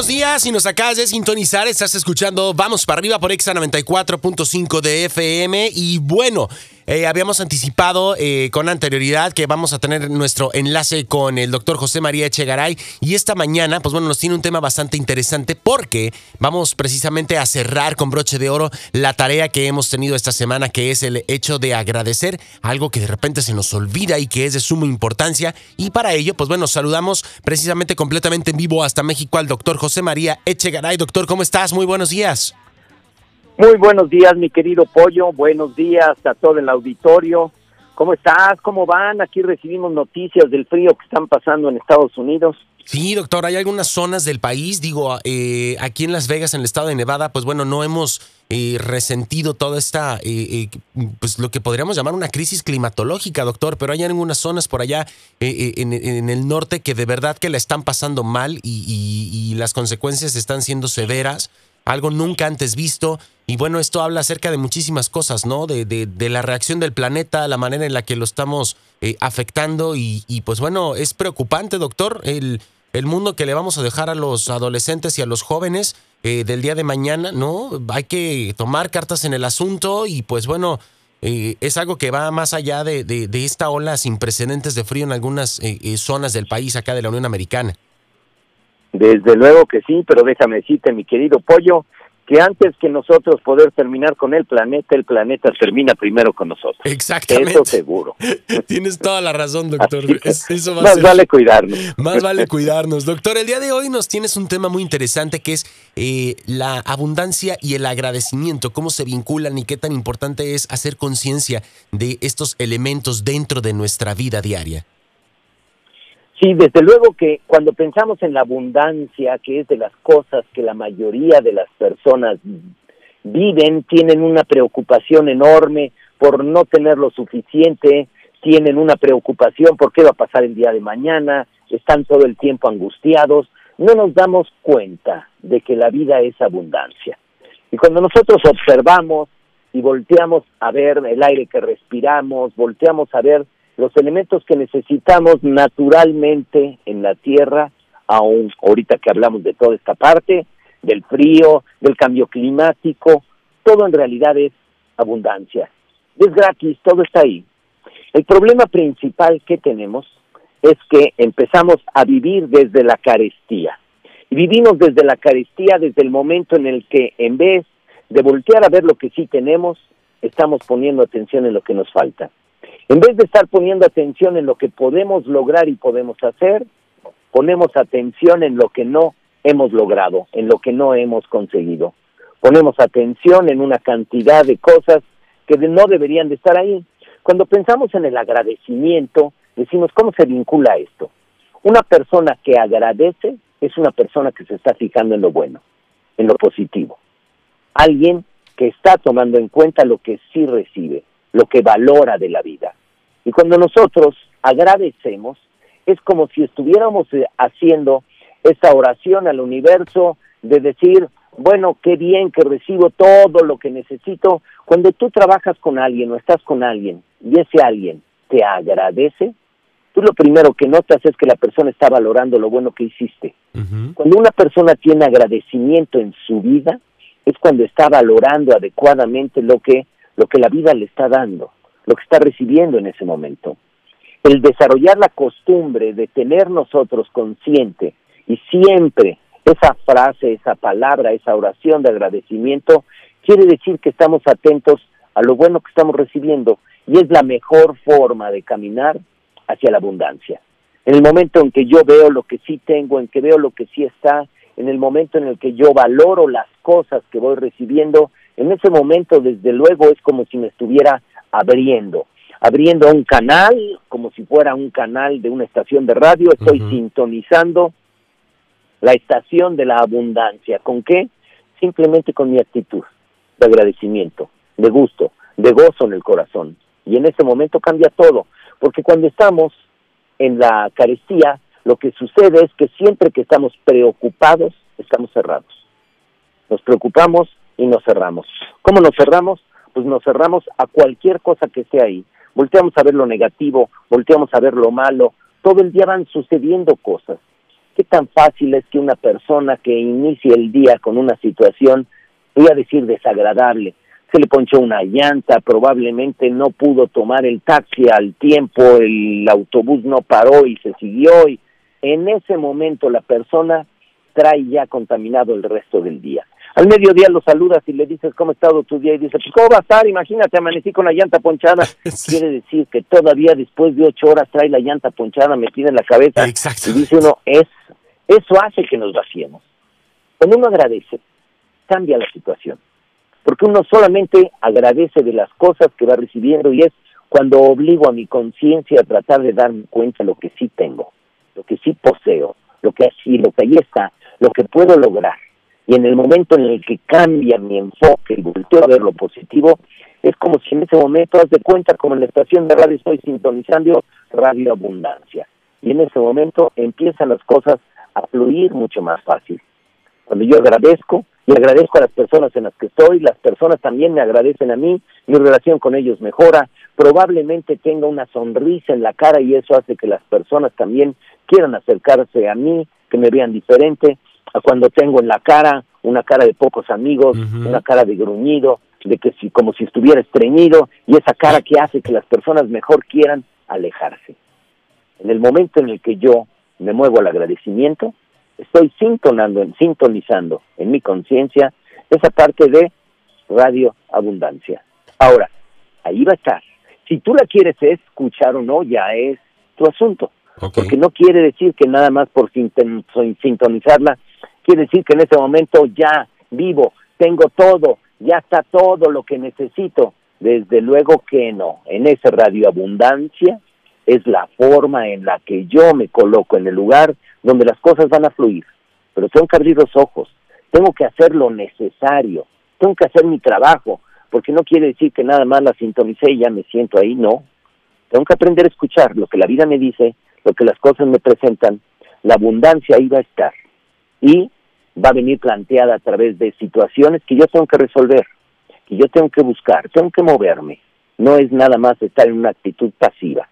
buenos días. Si nos acabas de sintonizar, estás escuchando Vamos para arriba por Exa 94.5 de FM. Y bueno, eh, habíamos anticipado eh, con anterioridad que vamos a tener nuestro enlace con el doctor José María Echegaray. Y esta mañana, pues bueno, nos tiene un tema bastante interesante porque vamos precisamente a cerrar con broche de oro la tarea que hemos tenido esta semana, que es el hecho de agradecer algo que de repente se nos olvida y que es de suma importancia. Y para ello, pues bueno, saludamos precisamente completamente en vivo hasta México al doctor José María Echegaray. Doctor, ¿cómo estás? Muy buenos días. Muy buenos días, mi querido Pollo. Buenos días a todo el auditorio. ¿Cómo estás? ¿Cómo van? Aquí recibimos noticias del frío que están pasando en Estados Unidos. Sí, doctor, hay algunas zonas del país, digo, eh, aquí en Las Vegas, en el estado de Nevada, pues bueno, no hemos eh, resentido toda esta, eh, pues lo que podríamos llamar una crisis climatológica, doctor, pero hay algunas zonas por allá en, el norte que de verdad que la están pasando mal y las consecuencias están siendo severas algo nunca antes visto. Y bueno, esto habla acerca de muchísimas cosas, ¿no? De, de, la reacción del planeta, la manera en la que lo estamos eh, afectando. Y, pues bueno, es preocupante, doctor, el, el, mundo que le vamos a dejar a los adolescentes y a los jóvenes eh, del día de mañana, ¿no? Hay que tomar cartas en el asunto y pues bueno, eh, es algo que va más allá de, de, esta ola sin precedentes de frío en algunas zonas del país acá de la Unión Americana. Desde luego que sí, pero déjame decirte, mi querido Pollo, que antes que nosotros poder terminar con el planeta, el planeta termina primero con nosotros. Exactamente. Eso seguro. Tienes toda la razón, doctor. más vale cuidarnos. Más vale cuidarnos. Doctor, el día de hoy nos tienes un tema muy interesante que es eh, la abundancia y el agradecimiento, cómo se vinculan y qué tan importante es hacer conciencia de estos elementos dentro de nuestra vida diaria. Sí, desde luego que cuando pensamos en la abundancia, que es de las cosas que la mayoría de las personas viven, tienen una preocupación enorme por no tener lo suficiente, tienen una preocupación por qué va a pasar el día de mañana, están todo el tiempo angustiados, no nos damos cuenta de que la vida es abundancia. Y cuando nosotros observamos y volteamos a ver el aire que respiramos, volteamos a ver los elementos que necesitamos naturalmente en la Tierra, aún ahorita que hablamos de toda esta parte, del frío, del cambio climático, todo en realidad es abundancia. Es gratis, todo está ahí. El problema principal que tenemos es que empezamos a vivir desde la carestía. Y vivimos desde la carestía desde el momento en el que en vez de voltear a ver lo que sí tenemos, estamos poniendo atención en lo que nos falta. En vez de estar poniendo atención en lo que podemos lograr y podemos hacer, ponemos atención en lo que no hemos logrado, en lo que no hemos conseguido. Ponemos atención en una cantidad de cosas que no deberían de estar ahí. Cuando pensamos en el agradecimiento, decimos, ¿cómo se vincula esto? Una persona que agradece es una persona que se está fijando en lo bueno, en lo positivo. Alguien que está tomando en cuenta lo que sí recibe, lo que valora de la vida. Y cuando nosotros agradecemos, es como si estuviéramos eh, haciendo esa oración al universo de decir, bueno, qué bien que recibo todo lo que necesito. Cuando tú trabajas con alguien o estás con alguien y ese alguien te agradece, tú lo primero que notas es que la persona está valorando lo bueno que hiciste. Cuando una persona tiene agradecimiento en su vida, es cuando está valorando adecuadamente lo que, lo que la vida le está dando lo que está recibiendo en ese momento. El desarrollar la costumbre de tener nosotros consciente y siempre esa frase, esa palabra, esa oración de agradecimiento, quiere decir que estamos atentos a lo bueno que estamos recibiendo y es la mejor forma de caminar hacia la abundancia. En el momento en que yo veo lo que sí tengo, en que veo lo que sí está, en el momento en el que yo valoro las cosas que voy recibiendo, en ese momento desde luego es como si me estuviera abriendo, abriendo un canal, como si fuera un canal de una estación de radio, estoy sintonizando la estación de la abundancia. ¿Con qué? Simplemente con mi actitud de agradecimiento, de gusto, de gozo en el corazón. Y en ese momento cambia todo, porque cuando estamos en la carestía, lo que sucede es que siempre que estamos preocupados, estamos cerrados. Nos preocupamos y nos cerramos. ¿Cómo nos cerramos? pues nos cerramos a cualquier cosa que esté ahí. Volteamos a ver lo negativo, volteamos a ver lo malo. Todo el día van sucediendo cosas qué tan fácil es que una persona que inicie el día con una situación, voy a decir desagradable, se le ponchó una llanta, probablemente no pudo tomar el taxi al tiempo, el autobús no paró y se siguió y en ese momento la persona trae ya contaminado el resto del día. Al mediodía lo saludas y le dices cómo ha estado tu día y dice, pues cómo va a estar, imagínate, amanecí con la llanta ponchada. Quiere decir que todavía después de ocho horas trae la llanta ponchada metida en la cabeza. Y dice uno, es, eso hace que nos vaciemos. Cuando uno agradece, cambia la situación porque uno solamente agradece de las cosas que va recibiendo y es cuando obligo a mi conciencia a tratar de darme cuenta de lo que sí tengo, lo que sí poseo, lo que así, lo que ahí está, lo que puedo lograr. Y en el momento en el que cambia mi enfoque y volteo a ver lo positivo, es como si en ese momento, haz de cuenta, como en la estación de radio estoy sintonizando Radio Abundancia. Y en ese momento empiezan las cosas a fluir mucho más fácil. Cuando yo agradezco, y agradezco a las personas en las que estoy, las personas también me agradecen a mí, mi relación con ellos mejora, probablemente tenga una sonrisa en la cara y eso hace que las personas también quieran acercarse a mí, que me vean diferente, cuando tengo en la cara una cara de pocos amigos, una cara de gruñido, de que si como si estuviera estreñido y esa cara que hace que las personas mejor quieran alejarse. En el momento en el que yo me muevo al agradecimiento, estoy sintonando, sintonizando en mi conciencia esa parte de radio abundancia. Ahora, ahí va a estar. Si tú la quieres escuchar o no, ya es tu asunto. Porque no quiere decir que nada más por sintonizarla, quiere decir que en ese momento ya vivo, tengo todo, ya está todo lo que necesito. Desde luego que no. En esa radio abundancia es la forma en la que yo me coloco en el lugar donde las cosas van a fluir. Pero tengo que abrir los ojos, tengo que hacer lo necesario, tengo que hacer mi trabajo, porque no quiere decir que nada más la sintonicé y ya me siento ahí, no. Tengo que aprender a escuchar lo que la vida me dice, lo que las cosas me presentan. La abundancia ahí va a estar. Y va a venir planteada a través de situaciones que yo tengo que resolver, que yo tengo que buscar, tengo que moverme. No es nada más estar en una actitud pasiva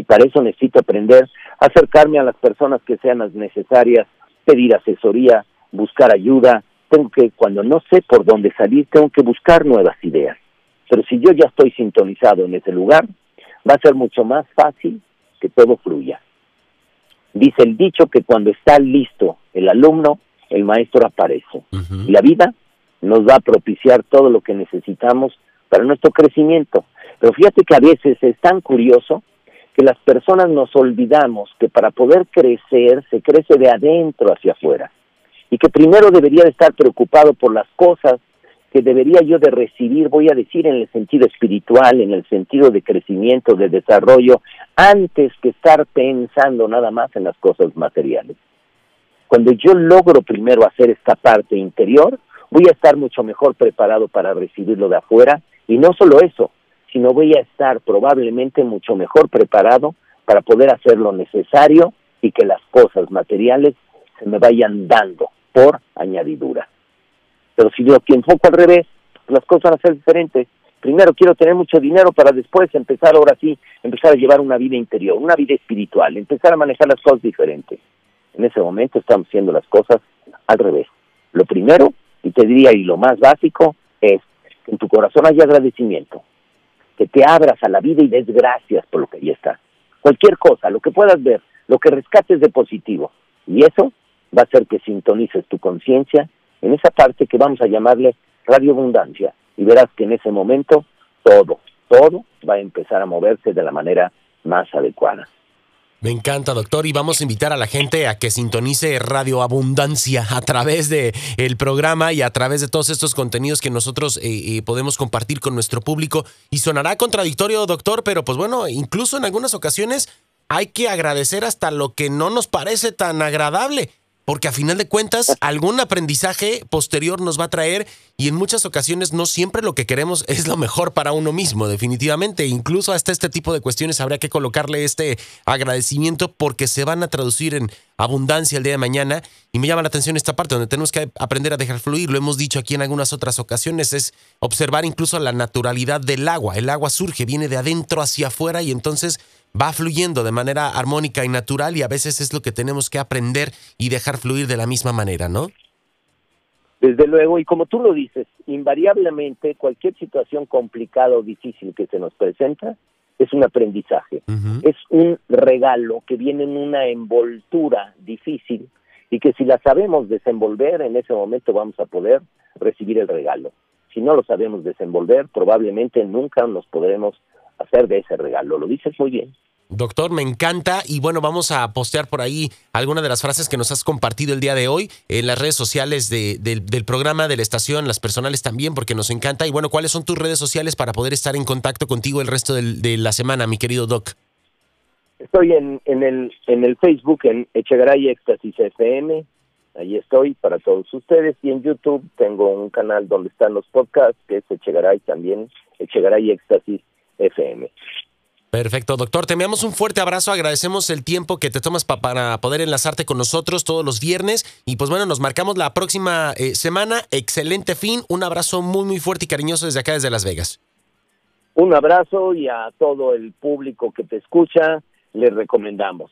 y para eso necesito aprender a acercarme a las personas que sean las necesarias, pedir asesoría, buscar ayuda. Tengo que, cuando no sé por dónde salir, tengo que buscar nuevas ideas. Pero si yo ya estoy sintonizado en ese lugar, va a ser mucho más fácil que todo fluya. Dice el dicho que cuando está listo el alumno, el maestro aparece. Y la vida nos va a propiciar todo lo que necesitamos para nuestro crecimiento. Pero fíjate que a veces es tan curioso que las personas nos olvidamos que para poder crecer se crece de adentro hacia afuera y que primero debería de estar preocupado por las cosas que debería yo de recibir, voy a decir en el sentido espiritual, en el sentido de crecimiento, de desarrollo, antes que estar pensando nada más en las cosas materiales. Cuando yo logro primero hacer esta parte interior, voy a estar mucho mejor preparado para recibirlo de afuera y no solo eso, sino voy a estar probablemente mucho mejor preparado para poder hacer lo necesario y que las cosas materiales se me vayan dando por añadidura. Pero si yo que enfoco al revés, las cosas van a ser diferentes. Primero quiero tener mucho dinero para después empezar ahora sí, empezar a llevar una vida interior, una vida espiritual, empezar a manejar las cosas diferentes. En ese momento estamos haciendo las cosas al revés. Lo primero, y te diría, y lo más básico, es que en tu corazón haya agradecimiento, que te abras a la vida y des gracias por lo que ahí está. Cualquier cosa, lo que puedas ver, lo que rescates de positivo. Y eso va a hacer que sintonices tu conciencia en esa parte que vamos a llamarle radioabundancia. Y verás que en ese momento todo, todo va a empezar a moverse de la manera más adecuada. Me encanta, doctor, y vamos a invitar a la gente a que sintonice Radio Abundancia a través de el programa y a través de todos estos contenidos que nosotros eh, eh, podemos compartir con nuestro público. Y sonará contradictorio, doctor, pero pues bueno, incluso en algunas ocasiones hay que agradecer hasta lo que no nos parece tan agradable porque a final de cuentas algún aprendizaje posterior nos va a traer y en muchas ocasiones no siempre lo que queremos es lo mejor para uno mismo, definitivamente. Incluso hasta este tipo de cuestiones habría que colocarle este agradecimiento porque se van a traducir en abundancia el día de mañana. Y me llama la atención esta parte donde tenemos que aprender a dejar fluir. Lo hemos dicho aquí en algunas otras ocasiones, es observar incluso la naturalidad del agua. El agua surge, viene de adentro hacia afuera y entonces va fluyendo de manera armónica y natural y a veces es lo que tenemos que aprender y dejar fluir de la misma manera, ¿no? Desde luego, y como tú lo dices, invariablemente cualquier situación complicada o difícil que se nos presenta es un aprendizaje, es un regalo que viene en una envoltura difícil y que si la sabemos desenvolver, en ese momento vamos a poder recibir el regalo. Si no lo sabemos desenvolver, probablemente nunca nos podremos hacer de ese regalo. Lo dices muy bien. Doctor, me encanta y bueno, vamos a postear por ahí algunas de las frases que nos has compartido el día de hoy en las redes sociales del programa, de la estación, las personales también, porque nos encanta. Y bueno, ¿cuáles son tus redes sociales para poder estar en contacto contigo el resto de la semana, mi querido Doc? Estoy en, en, el, en el Facebook, en Echegaray Éxtasis FM, ahí estoy para todos ustedes, y en YouTube tengo un canal donde están los podcasts, que es Echegaray también, Echegaray Éxtasis FM. Perfecto, doctor. Te enviamos un fuerte abrazo. Agradecemos el tiempo que te tomas para poder enlazarte con nosotros todos los viernes. Y pues bueno, nos marcamos la próxima eh, semana. Excelente fin. Un abrazo muy, muy fuerte y cariñoso desde acá, desde Las Vegas. Un abrazo y a todo el público que te escucha, les recomendamos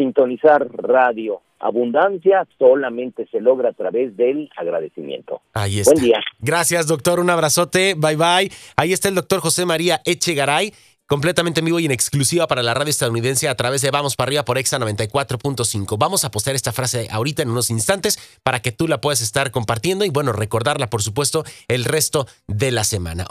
sintonizar radio. Abundancia solamente se logra a través del agradecimiento. Ahí está. Buen día. Gracias, doctor. Un abrazote. Bye, bye. Ahí está el doctor José María Echegaray completamente en vivo y en exclusiva para la radio estadounidense a través de Vamos para arriba por Exa 94.5. Vamos a postear esta frase ahorita en unos instantes para que tú la puedas estar compartiendo y bueno, recordarla por supuesto el resto de la semana.